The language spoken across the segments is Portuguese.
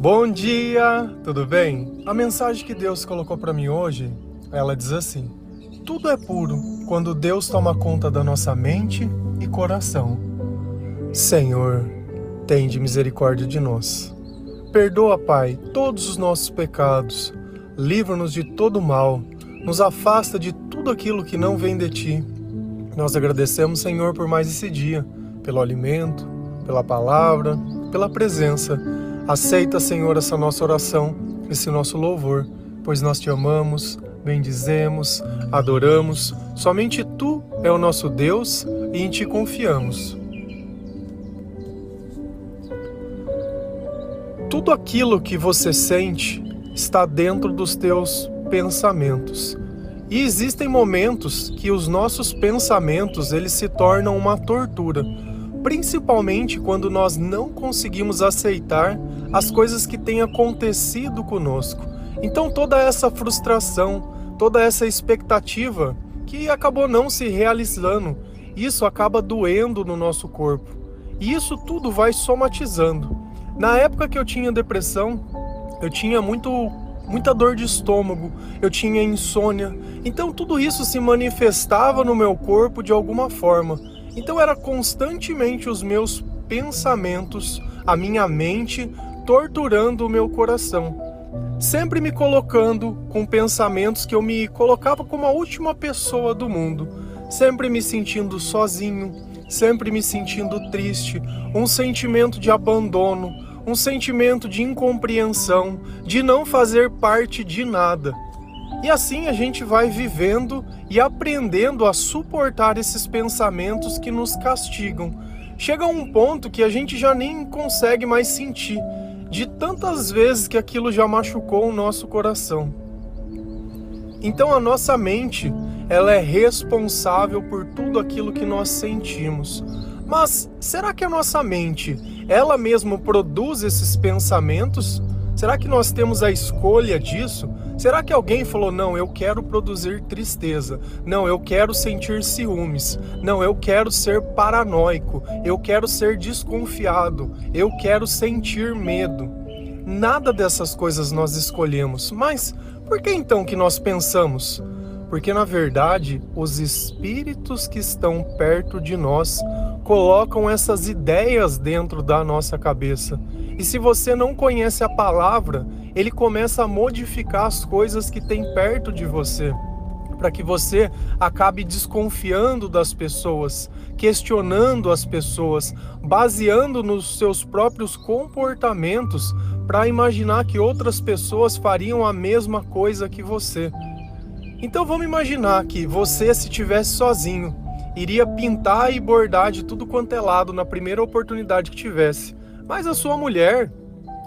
Bom dia, tudo bem? A mensagem que Deus colocou para mim hoje, ela diz assim: Tudo é puro quando Deus toma conta da nossa mente e coração. Senhor, tende misericórdia de nós. Perdoa, Pai, todos os nossos pecados. Livra-nos de todo mal. Nos afasta de tudo aquilo que não vem de ti. Nós agradecemos, Senhor, por mais esse dia, pelo alimento, pela palavra, pela presença Aceita, Senhor, essa nossa oração, esse nosso louvor, pois nós te amamos, bendizemos, adoramos. Somente tu é o nosso Deus e em ti confiamos. Tudo aquilo que você sente está dentro dos teus pensamentos. E existem momentos que os nossos pensamentos eles se tornam uma tortura principalmente quando nós não conseguimos aceitar as coisas que têm acontecido conosco. Então toda essa frustração, toda essa expectativa que acabou não se realizando, isso acaba doendo no nosso corpo. E isso tudo vai somatizando. Na época que eu tinha depressão, eu tinha muito muita dor de estômago, eu tinha insônia. Então tudo isso se manifestava no meu corpo de alguma forma. Então era constantemente os meus pensamentos, a minha mente torturando o meu coração, sempre me colocando com pensamentos que eu me colocava como a última pessoa do mundo, sempre me sentindo sozinho, sempre me sentindo triste, um sentimento de abandono, um sentimento de incompreensão, de não fazer parte de nada. E assim a gente vai vivendo e aprendendo a suportar esses pensamentos que nos castigam. Chega um ponto que a gente já nem consegue mais sentir, de tantas vezes que aquilo já machucou o nosso coração. Então a nossa mente, ela é responsável por tudo aquilo que nós sentimos. Mas será que a nossa mente, ela mesma produz esses pensamentos? Será que nós temos a escolha disso? Será que alguém falou: não, eu quero produzir tristeza, não, eu quero sentir ciúmes, não, eu quero ser paranoico, eu quero ser desconfiado, eu quero sentir medo? Nada dessas coisas nós escolhemos, mas por que então que nós pensamos? Porque na verdade, os espíritos que estão perto de nós colocam essas ideias dentro da nossa cabeça. E se você não conhece a palavra, ele começa a modificar as coisas que tem perto de você, para que você acabe desconfiando das pessoas, questionando as pessoas, baseando nos seus próprios comportamentos para imaginar que outras pessoas fariam a mesma coisa que você. Então vamos imaginar que você, se tivesse sozinho, iria pintar e bordar de tudo quanto é lado na primeira oportunidade que tivesse. Mas a sua mulher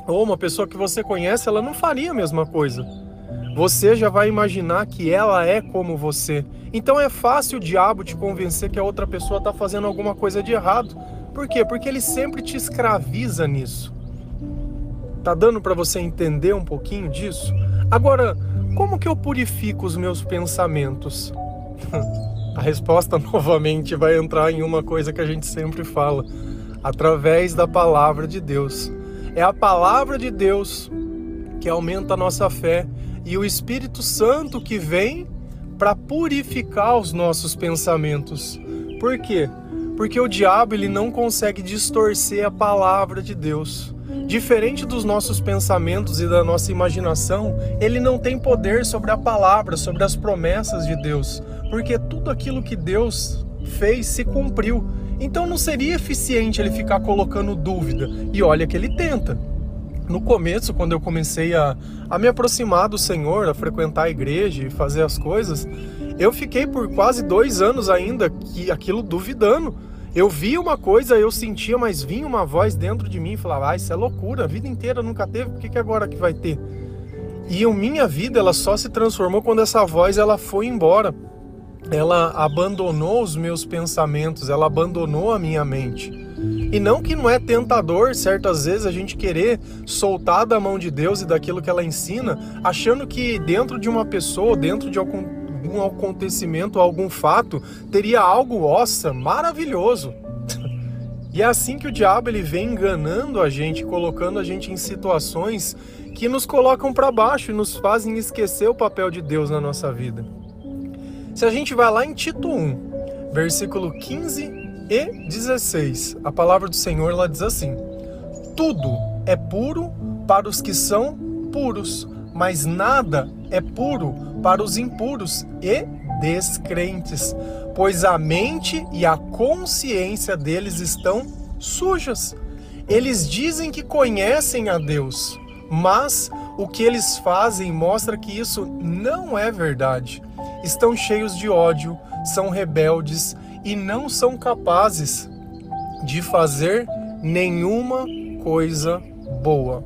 ou uma pessoa que você conhece, ela não faria a mesma coisa. Você já vai imaginar que ela é como você. Então é fácil o diabo te convencer que a outra pessoa está fazendo alguma coisa de errado. Por quê? Porque ele sempre te escraviza nisso. Tá dando para você entender um pouquinho disso? Agora, como que eu purifico os meus pensamentos? a resposta novamente vai entrar em uma coisa que a gente sempre fala: através da palavra de Deus. É a palavra de Deus que aumenta a nossa fé e o Espírito Santo que vem para purificar os nossos pensamentos. Por quê? Porque o diabo ele não consegue distorcer a palavra de Deus. Diferente dos nossos pensamentos e da nossa imaginação, ele não tem poder sobre a palavra, sobre as promessas de Deus, porque tudo aquilo que Deus fez se cumpriu. Então não seria eficiente ele ficar colocando dúvida. E olha que ele tenta. No começo, quando eu comecei a, a me aproximar do Senhor, a frequentar a igreja e fazer as coisas, eu fiquei por quase dois anos ainda que aquilo duvidando. Eu via uma coisa, eu sentia, mas vinha uma voz dentro de mim e falava: ah, isso é loucura, a vida inteira nunca teve, por que, que agora que vai ter? E a minha vida ela só se transformou quando essa voz ela foi embora ela abandonou os meus pensamentos, ela abandonou a minha mente. E não que não é tentador, certas vezes, a gente querer soltar da mão de Deus e daquilo que ela ensina, achando que dentro de uma pessoa, dentro de algum, algum acontecimento, algum fato, teria algo, nossa, maravilhoso. E é assim que o diabo ele vem enganando a gente, colocando a gente em situações que nos colocam para baixo e nos fazem esquecer o papel de Deus na nossa vida. Se a gente vai lá em Tito 1, versículo 15 e 16, a palavra do Senhor lá diz assim: Tudo é puro para os que são puros, mas nada é puro para os impuros e descrentes, pois a mente e a consciência deles estão sujas. Eles dizem que conhecem a Deus, mas o que eles fazem mostra que isso não é verdade. Estão cheios de ódio, são rebeldes e não são capazes de fazer nenhuma coisa boa.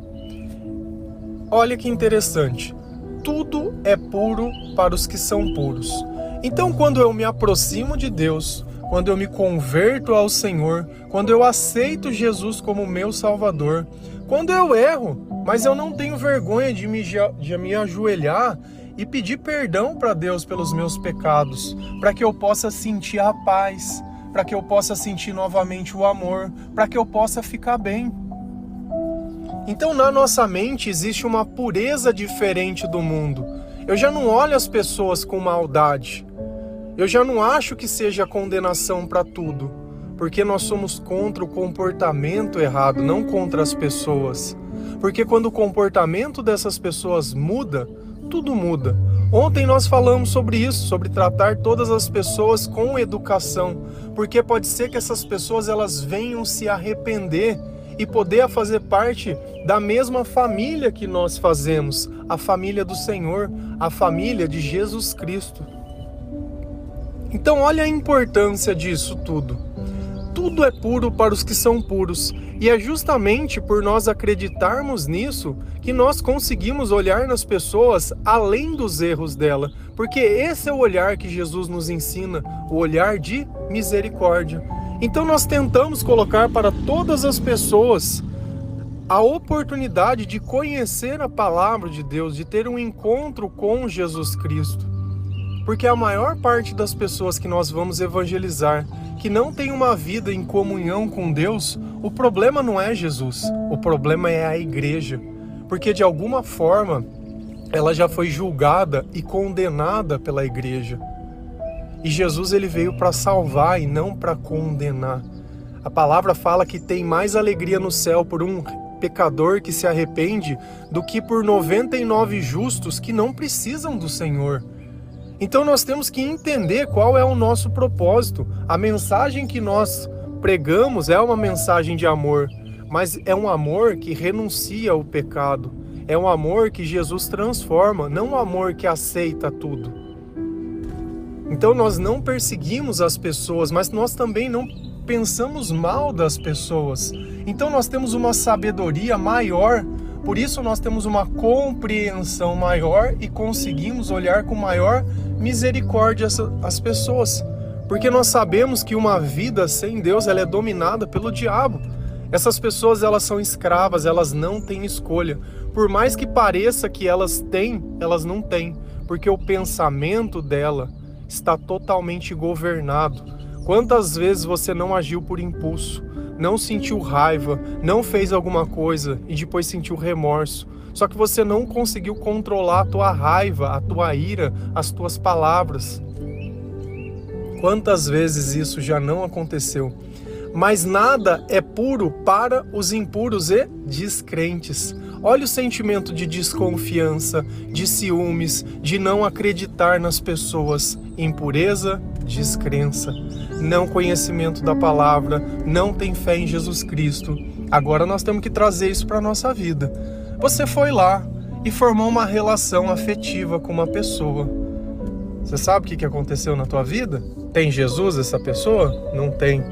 Olha que interessante. Tudo é puro para os que são puros. Então, quando eu me aproximo de Deus, quando eu me converto ao Senhor, quando eu aceito Jesus como meu Salvador, quando eu erro, mas eu não tenho vergonha de me, de me ajoelhar e pedir perdão para Deus pelos meus pecados, para que eu possa sentir a paz, para que eu possa sentir novamente o amor, para que eu possa ficar bem. Então, na nossa mente existe uma pureza diferente do mundo. Eu já não olho as pessoas com maldade. Eu já não acho que seja condenação para tudo, porque nós somos contra o comportamento errado, não contra as pessoas. Porque quando o comportamento dessas pessoas muda, tudo muda. Ontem nós falamos sobre isso, sobre tratar todas as pessoas com educação, porque pode ser que essas pessoas elas venham se arrepender e poder fazer parte da mesma família que nós fazemos, a família do Senhor, a família de Jesus Cristo. Então, olha a importância disso tudo. Tudo é puro para os que são puros, e é justamente por nós acreditarmos nisso que nós conseguimos olhar nas pessoas além dos erros dela, porque esse é o olhar que Jesus nos ensina, o olhar de misericórdia. Então nós tentamos colocar para todas as pessoas a oportunidade de conhecer a palavra de Deus, de ter um encontro com Jesus Cristo. Porque a maior parte das pessoas que nós vamos evangelizar, que não tem uma vida em comunhão com Deus, o problema não é Jesus, o problema é a igreja. Porque de alguma forma ela já foi julgada e condenada pela igreja. E Jesus ele veio para salvar e não para condenar. A palavra fala que tem mais alegria no céu por um pecador que se arrepende do que por 99 justos que não precisam do Senhor. Então nós temos que entender qual é o nosso propósito. A mensagem que nós pregamos é uma mensagem de amor, mas é um amor que renuncia ao pecado. É um amor que Jesus transforma, não um amor que aceita tudo. Então nós não perseguimos as pessoas, mas nós também não pensamos mal das pessoas. Então nós temos uma sabedoria maior por isso nós temos uma compreensão maior e conseguimos olhar com maior misericórdia as pessoas, porque nós sabemos que uma vida sem Deus ela é dominada pelo diabo. Essas pessoas elas são escravas, elas não têm escolha. Por mais que pareça que elas têm, elas não têm, porque o pensamento dela está totalmente governado. Quantas vezes você não agiu por impulso? Não sentiu raiva, não fez alguma coisa e depois sentiu remorso. Só que você não conseguiu controlar a tua raiva, a tua ira, as tuas palavras. Quantas vezes isso já não aconteceu? Mas nada é puro para os impuros e descrentes. Olha o sentimento de desconfiança, de ciúmes, de não acreditar nas pessoas. Impureza, descrença não conhecimento da palavra, não tem fé em Jesus Cristo. Agora nós temos que trazer isso para a nossa vida. Você foi lá e formou uma relação afetiva com uma pessoa. Você sabe o que aconteceu na tua vida? Tem Jesus essa pessoa? Não tem.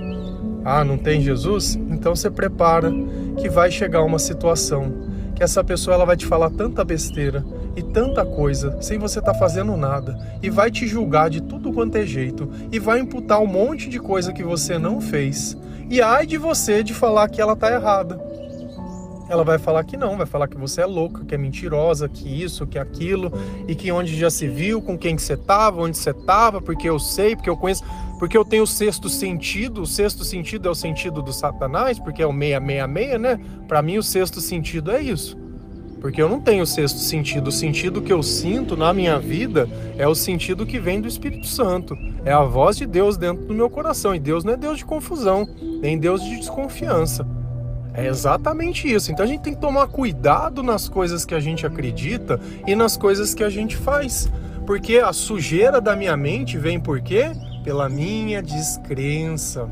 Ah, não tem Jesus? Então você prepara que vai chegar uma situação que essa pessoa ela vai te falar tanta besteira e tanta coisa sem você estar tá fazendo nada e vai te julgar de tudo quanto é jeito e vai imputar um monte de coisa que você não fez. E ai de você de falar que ela tá errada. Ela vai falar que não, vai falar que você é louca, que é mentirosa, que isso, que aquilo, e que onde já se viu, com quem que você tava, onde você tava, porque eu sei, porque eu conheço. Porque eu tenho o sexto sentido, o sexto sentido é o sentido do Satanás, porque é o 666, né? Para mim o sexto sentido é isso. Porque eu não tenho o sexto sentido. O sentido que eu sinto na minha vida é o sentido que vem do Espírito Santo. É a voz de Deus dentro do meu coração. E Deus não é Deus de confusão, nem Deus de desconfiança. É exatamente isso. Então a gente tem que tomar cuidado nas coisas que a gente acredita e nas coisas que a gente faz. Porque a sujeira da minha mente vem por quê? Pela minha descrença.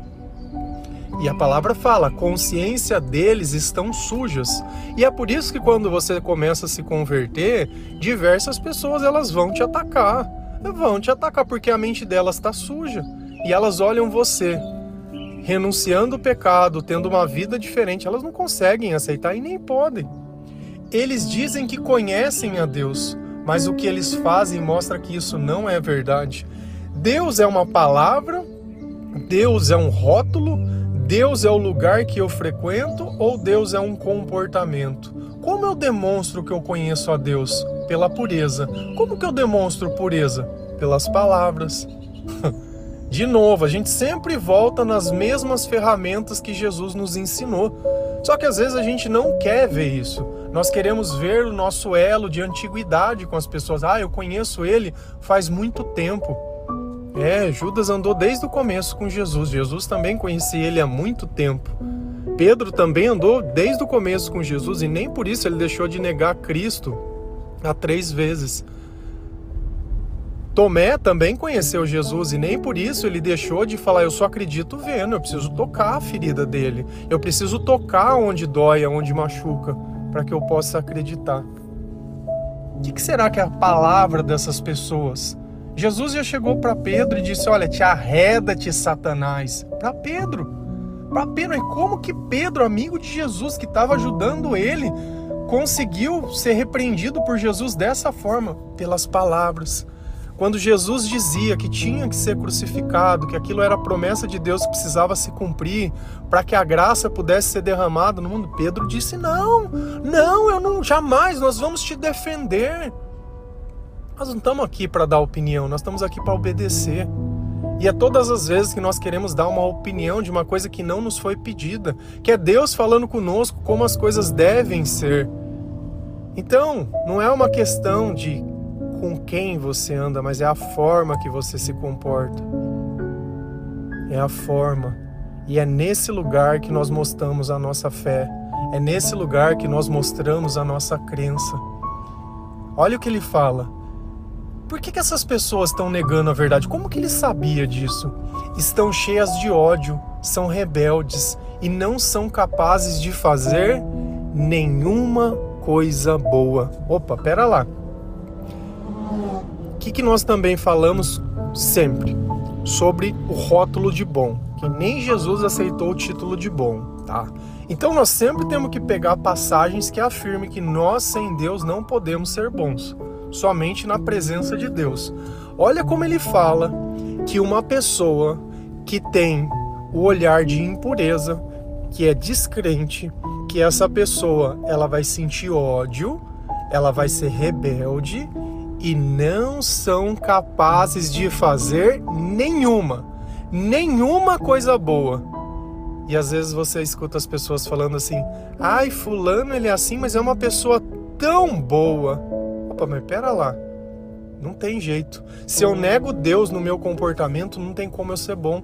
E a palavra fala: a consciência deles estão sujas. E é por isso que quando você começa a se converter, diversas pessoas elas vão te atacar. Vão te atacar porque a mente delas está suja. E elas olham você renunciando o pecado, tendo uma vida diferente, elas não conseguem aceitar e nem podem. Eles dizem que conhecem a Deus, mas o que eles fazem mostra que isso não é verdade. Deus é uma palavra, Deus é um rótulo, Deus é o lugar que eu frequento ou Deus é um comportamento? Como eu demonstro que eu conheço a Deus? Pela pureza. Como que eu demonstro pureza? Pelas palavras. De novo, a gente sempre volta nas mesmas ferramentas que Jesus nos ensinou. Só que às vezes a gente não quer ver isso. Nós queremos ver o nosso elo de antiguidade com as pessoas. Ah, eu conheço ele faz muito tempo. É, Judas andou desde o começo com Jesus. Jesus também conhecia ele há muito tempo. Pedro também andou desde o começo com Jesus e nem por isso ele deixou de negar Cristo há três vezes. Tomé também conheceu Jesus e nem por isso ele deixou de falar: Eu só acredito vendo, eu preciso tocar a ferida dele, eu preciso tocar onde dói, onde machuca, para que eu possa acreditar. O que será que é a palavra dessas pessoas? Jesus já chegou para Pedro e disse: Olha, te arreda-te, Satanás. Para Pedro. Para Pedro. E como que Pedro, amigo de Jesus, que estava ajudando ele, conseguiu ser repreendido por Jesus dessa forma? Pelas palavras. Quando Jesus dizia que tinha que ser crucificado, que aquilo era a promessa de Deus que precisava se cumprir para que a graça pudesse ser derramada no mundo, Pedro disse: Não, não, eu não, jamais, nós vamos te defender. Nós não estamos aqui para dar opinião, nós estamos aqui para obedecer. E é todas as vezes que nós queremos dar uma opinião de uma coisa que não nos foi pedida, que é Deus falando conosco como as coisas devem ser. Então, não é uma questão de com quem você anda, mas é a forma que você se comporta. É a forma. E é nesse lugar que nós mostramos a nossa fé. É nesse lugar que nós mostramos a nossa crença. Olha o que ele fala. Por que, que essas pessoas estão negando a verdade? Como que ele sabia disso? Estão cheias de ódio, são rebeldes e não são capazes de fazer nenhuma coisa boa. Opa, pera lá. O que, que nós também falamos sempre? Sobre o rótulo de bom, que nem Jesus aceitou o título de bom, tá? Então nós sempre temos que pegar passagens que afirmem que nós sem Deus não podemos ser bons somente na presença de Deus. Olha como ele fala que uma pessoa que tem o olhar de impureza, que é descrente, que essa pessoa ela vai sentir ódio, ela vai ser rebelde e não são capazes de fazer nenhuma, nenhuma coisa boa. E às vezes você escuta as pessoas falando assim: "Ai, fulano ele é assim, mas é uma pessoa tão boa". Opa, mas pera lá. Não tem jeito. Se eu nego Deus no meu comportamento, não tem como eu ser bom.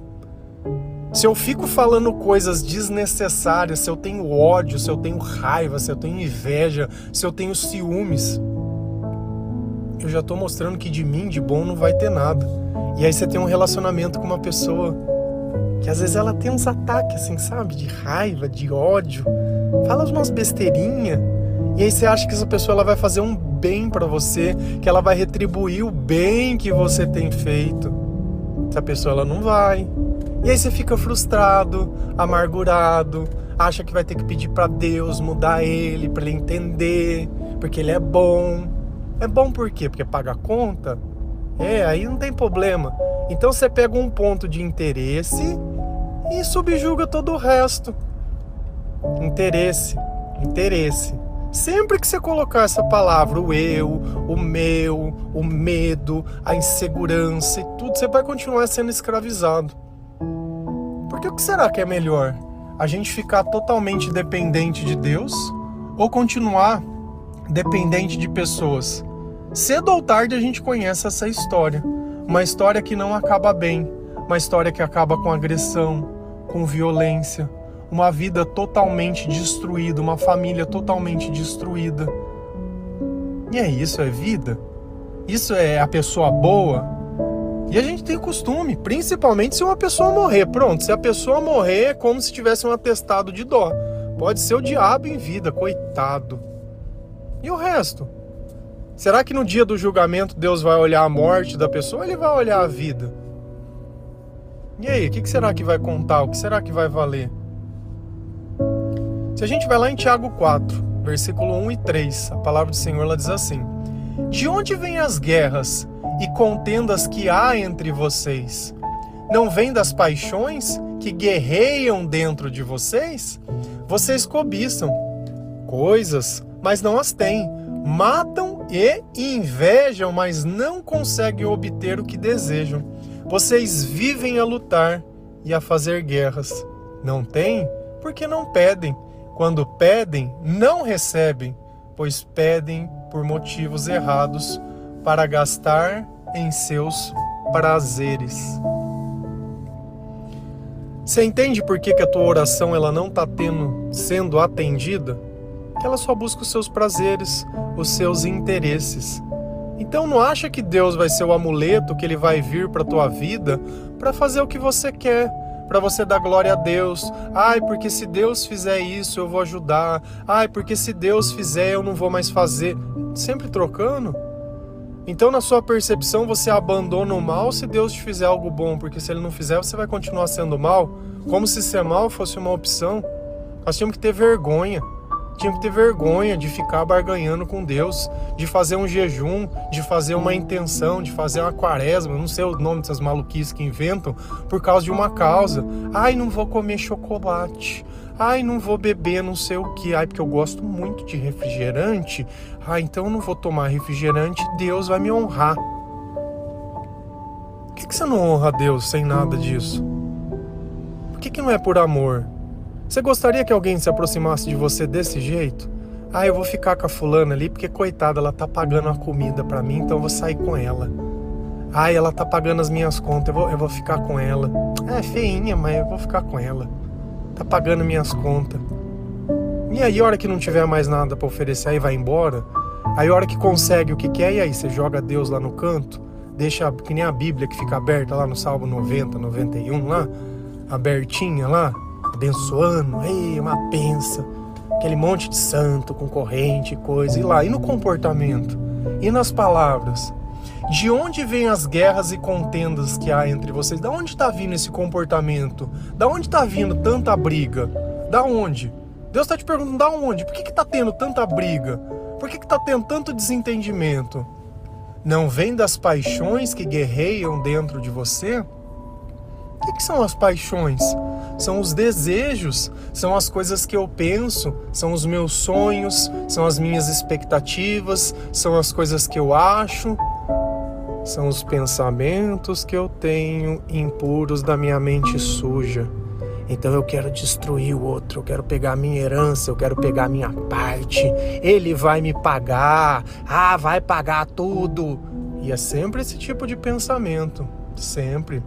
Se eu fico falando coisas desnecessárias, se eu tenho ódio, se eu tenho raiva, se eu tenho inveja, se eu tenho ciúmes, eu já estou mostrando que de mim, de bom, não vai ter nada. E aí você tem um relacionamento com uma pessoa que às vezes ela tem uns ataques, assim, sabe? De raiva, de ódio. Fala umas besteirinhas. E aí você acha que essa pessoa ela vai fazer um bem para você, que ela vai retribuir o bem que você tem feito. Essa pessoa ela não vai. E aí você fica frustrado, amargurado, acha que vai ter que pedir para Deus mudar ele, para ele entender, porque ele é bom. É bom por quê? Porque paga a conta? É, aí não tem problema. Então você pega um ponto de interesse e subjuga todo o resto. Interesse, interesse. Sempre que você colocar essa palavra, o eu, o meu, o medo, a insegurança e tudo, você vai continuar sendo escravizado. Porque o que será que é melhor? A gente ficar totalmente dependente de Deus ou continuar dependente de pessoas? Cedo ou tarde a gente conhece essa história. Uma história que não acaba bem, uma história que acaba com agressão, com violência, uma vida totalmente destruída, uma família totalmente destruída. E é isso, é vida? Isso é a pessoa boa? E a gente tem costume, principalmente se uma pessoa morrer. Pronto, se a pessoa morrer é como se tivesse um atestado de dó. Pode ser o diabo em vida, coitado. E o resto? Será que no dia do julgamento Deus vai olhar a morte da pessoa ou ele vai olhar a vida? E aí, o que será que vai contar? O que será que vai valer? Se a gente vai lá em Tiago 4, versículo 1 e 3, a palavra do Senhor ela diz assim: De onde vêm as guerras e contendas que há entre vocês? Não vêm das paixões que guerreiam dentro de vocês? Vocês cobiçam coisas, mas não as têm. Matam e invejam, mas não conseguem obter o que desejam. Vocês vivem a lutar e a fazer guerras. Não têm porque não pedem. Quando pedem, não recebem, pois pedem por motivos errados para gastar em seus prazeres. Você entende por que, que a tua oração ela não está sendo atendida? Que ela só busca os seus prazeres, os seus interesses. Então não acha que Deus vai ser o amuleto que ele vai vir para tua vida para fazer o que você quer para você dar glória a Deus. Ai, porque se Deus fizer isso, eu vou ajudar. Ai, porque se Deus fizer, eu não vou mais fazer. Sempre trocando. Então, na sua percepção, você abandona o mal se Deus te fizer algo bom, porque se ele não fizer, você vai continuar sendo mal, como se ser mal fosse uma opção. Nós tínhamos que ter vergonha tinha que ter vergonha de ficar barganhando com Deus, de fazer um jejum, de fazer uma intenção, de fazer uma quaresma, não sei o nome dessas maluquices que inventam, por causa de uma causa. Ai, não vou comer chocolate. Ai, não vou beber não sei o que. Ai, porque eu gosto muito de refrigerante. Ai, então eu não vou tomar refrigerante, Deus vai me honrar. Por que, que você não honra Deus sem nada disso? Por que, que não é por amor? Você gostaria que alguém se aproximasse de você desse jeito? Ah, eu vou ficar com a fulana ali porque coitada, ela tá pagando a comida para mim, então eu vou sair com ela. Ah, ela tá pagando as minhas contas, eu vou, eu vou ficar com ela. É feinha, mas eu vou ficar com ela. Tá pagando minhas contas. E aí, a hora que não tiver mais nada para oferecer, aí vai embora. Aí, a hora que consegue o que quer, e aí você joga Deus lá no canto, deixa que nem a Bíblia que fica aberta lá no Salmo 90, 91 lá, abertinha lá, abençoando, ei, uma benção, aquele monte de santo com corrente e coisa, e lá, e no comportamento, e nas palavras. De onde vêm as guerras e contendas que há entre vocês? Da onde está vindo esse comportamento? Da onde está vindo tanta briga? Da onde? Deus está te perguntando da onde? Por que está tendo tanta briga? Por que está tendo tanto desentendimento? Não vem das paixões que guerreiam dentro de você? Que, que são as paixões? São os desejos, são as coisas que eu penso, são os meus sonhos, são as minhas expectativas, são as coisas que eu acho, são os pensamentos que eu tenho impuros da minha mente suja. Então eu quero destruir o outro, eu quero pegar minha herança, eu quero pegar minha parte. Ele vai me pagar, ah, vai pagar tudo. E é sempre esse tipo de pensamento, sempre.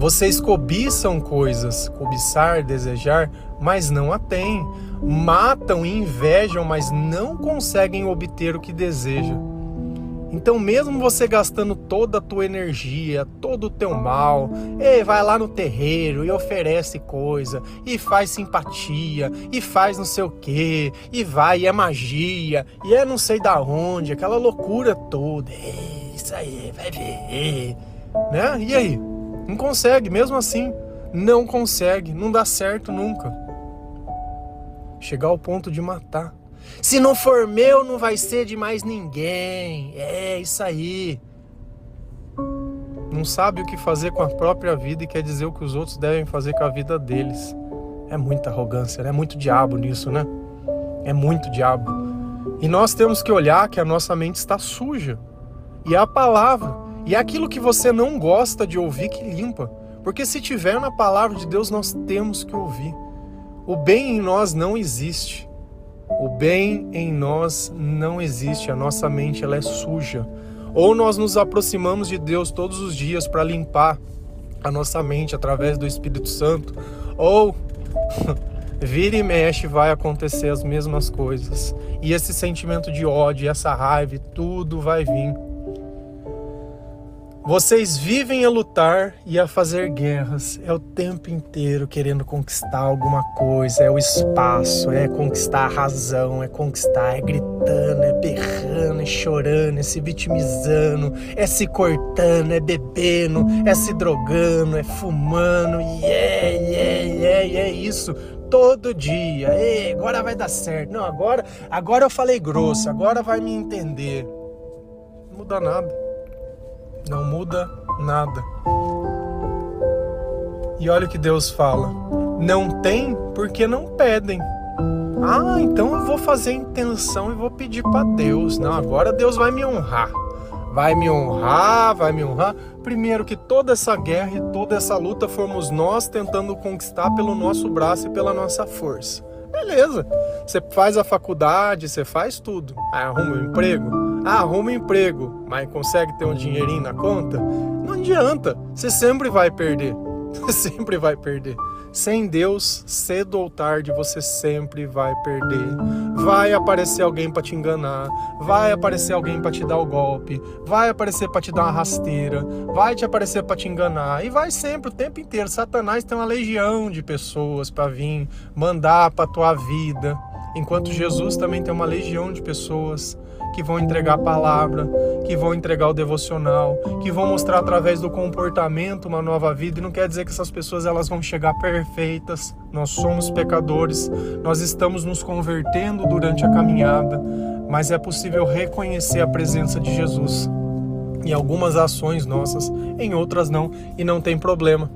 Vocês cobiçam coisas, cobiçar, desejar, mas não a têm. Matam e invejam, mas não conseguem obter o que desejam. Então, mesmo você gastando toda a tua energia, todo o teu mal, e vai lá no terreiro e oferece coisa, e faz simpatia, e faz não sei o que, e vai, e é magia, e é não sei da onde, aquela loucura toda. É isso aí, vai ver. Né? E aí? Não consegue, mesmo assim, não consegue, não dá certo nunca. Chegar ao ponto de matar. Se não for meu, não vai ser de mais ninguém. É isso aí. Não sabe o que fazer com a própria vida e quer dizer o que os outros devem fazer com a vida deles. É muita arrogância, é né? muito diabo nisso, né? É muito diabo. E nós temos que olhar que a nossa mente está suja. E é a palavra. E aquilo que você não gosta de ouvir que limpa. Porque se tiver na palavra de Deus, nós temos que ouvir. O bem em nós não existe. O bem em nós não existe. A nossa mente ela é suja. Ou nós nos aproximamos de Deus todos os dias para limpar a nossa mente através do Espírito Santo, ou vira e mexe vai acontecer as mesmas coisas. E esse sentimento de ódio, essa raiva, tudo vai vir. Vocês vivem a lutar e a fazer guerras. É o tempo inteiro querendo conquistar alguma coisa. É o espaço, é conquistar a razão, é conquistar, é gritando, é berrando, é chorando, é se vitimizando, é se cortando, é bebendo, é se drogando, é fumando. E é, e é, e é, é isso todo dia. Ei, agora vai dar certo. Não, agora, agora eu falei grosso, agora vai me entender. Não muda nada. Não muda nada. E olha o que Deus fala: não tem porque não pedem. Ah, então eu vou fazer intenção e vou pedir para Deus. Não, agora Deus vai me honrar. Vai me honrar, vai me honrar. Primeiro que toda essa guerra e toda essa luta fomos nós tentando conquistar pelo nosso braço e pela nossa força. Beleza. Você faz a faculdade, você faz tudo. Aí arruma um emprego. Ah, arruma um emprego, mas consegue ter um dinheirinho na conta? Não adianta. Você sempre vai perder. Você sempre vai perder. Sem Deus, cedo ou tarde, você sempre vai perder. Vai aparecer alguém para te enganar, vai aparecer alguém para te dar o golpe, vai aparecer para te dar uma rasteira, vai te aparecer para te enganar e vai sempre o tempo inteiro. Satanás tem uma legião de pessoas para vir mandar para tua vida, enquanto Jesus também tem uma legião de pessoas que vão entregar a palavra, que vão entregar o devocional, que vão mostrar através do comportamento uma nova vida. E não quer dizer que essas pessoas elas vão chegar perfeitas. Nós somos pecadores, nós estamos nos convertendo durante a caminhada, mas é possível reconhecer a presença de Jesus em algumas ações nossas, em outras não, e não tem problema.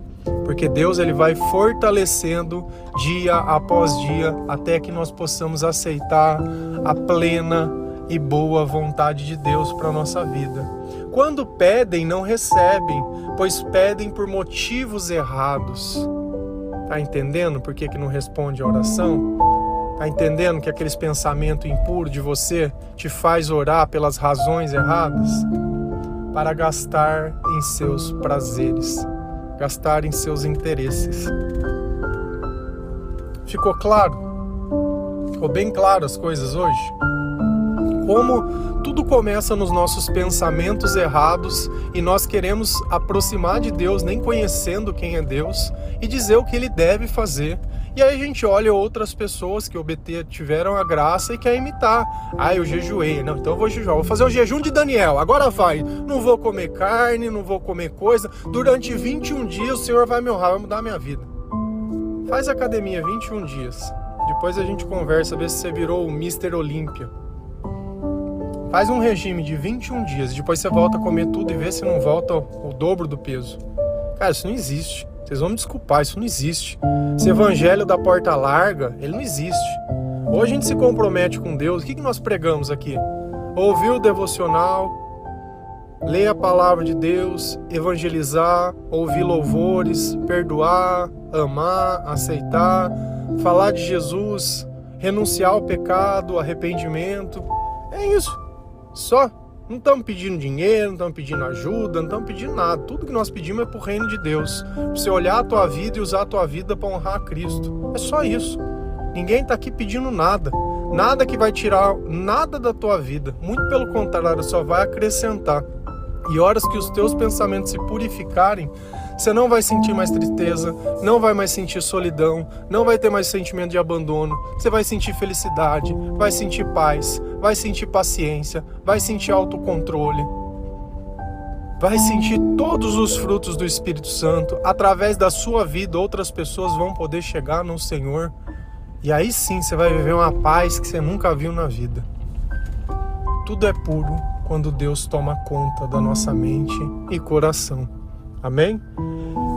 Porque Deus ele vai fortalecendo dia após dia até que nós possamos aceitar a plena e boa vontade de Deus para a nossa vida. Quando pedem, não recebem, pois pedem por motivos errados. Tá entendendo por que, que não responde a oração? Tá entendendo que aqueles pensamentos impuros de você te faz orar pelas razões erradas? Para gastar em seus prazeres, gastar em seus interesses. Ficou claro? Ficou bem claro as coisas hoje? Como tudo começa nos nossos pensamentos errados e nós queremos aproximar de Deus nem conhecendo quem é Deus e dizer o que ele deve fazer. E aí a gente olha outras pessoas que tiveram a graça e quer imitar. Ah, eu jejuei. Não, então eu vou jejuar. Vou fazer o jejum de Daniel. Agora vai. Não vou comer carne, não vou comer coisa. Durante 21 dias o Senhor vai me honrar, vai mudar a minha vida. Faz academia 21 dias. Depois a gente conversa, ver se você virou o Mr. Olímpia. Faz um regime de 21 dias e depois você volta a comer tudo e vê se não volta o dobro do peso. Cara, isso não existe. Vocês vão me desculpar, isso não existe. Esse evangelho da porta larga, ele não existe. Ou a gente se compromete com Deus. O que, que nós pregamos aqui? Ouvir o devocional, ler a palavra de Deus, evangelizar, ouvir louvores, perdoar, amar, aceitar, falar de Jesus, renunciar ao pecado, arrependimento. É isso. Só. Não estamos pedindo dinheiro, não estamos pedindo ajuda, não estamos pedindo nada. Tudo que nós pedimos é para o reino de Deus. Você olhar a tua vida e usar a tua vida para honrar a Cristo. É só isso. Ninguém está aqui pedindo nada. Nada que vai tirar nada da tua vida. Muito pelo contrário, só vai acrescentar. E horas que os teus pensamentos se purificarem, você não vai sentir mais tristeza, não vai mais sentir solidão, não vai ter mais sentimento de abandono. Você vai sentir felicidade, vai sentir paz, vai sentir paciência, vai sentir autocontrole. Vai sentir todos os frutos do Espírito Santo. Através da sua vida, outras pessoas vão poder chegar no Senhor. E aí sim você vai viver uma paz que você nunca viu na vida. Tudo é puro quando Deus toma conta da nossa mente e coração. Amém?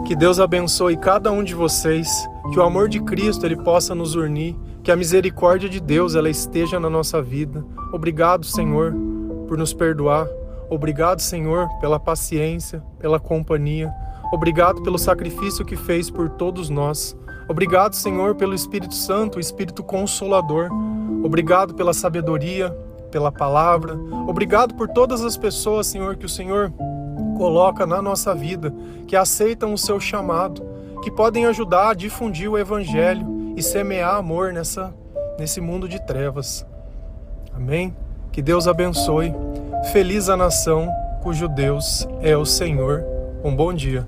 Que Deus abençoe cada um de vocês, que o amor de Cristo ele possa nos unir, Que a misericórdia de Deus ela esteja na nossa vida. Obrigado, Senhor, por nos perdoar. Obrigado, Senhor, pela paciência, pela companhia. Obrigado pelo sacrifício que fez por todos nós. Obrigado, Senhor, pelo Espírito Santo, o Espírito Consolador. Obrigado pela sabedoria, pela palavra. Obrigado por todas as pessoas, Senhor, que o Senhor coloca na nossa vida, que aceitam o seu chamado, que podem ajudar a difundir o Evangelho e semear amor nessa, nesse mundo de trevas. Amém? Que Deus abençoe. Feliz a nação cujo Deus é o Senhor. Um bom dia.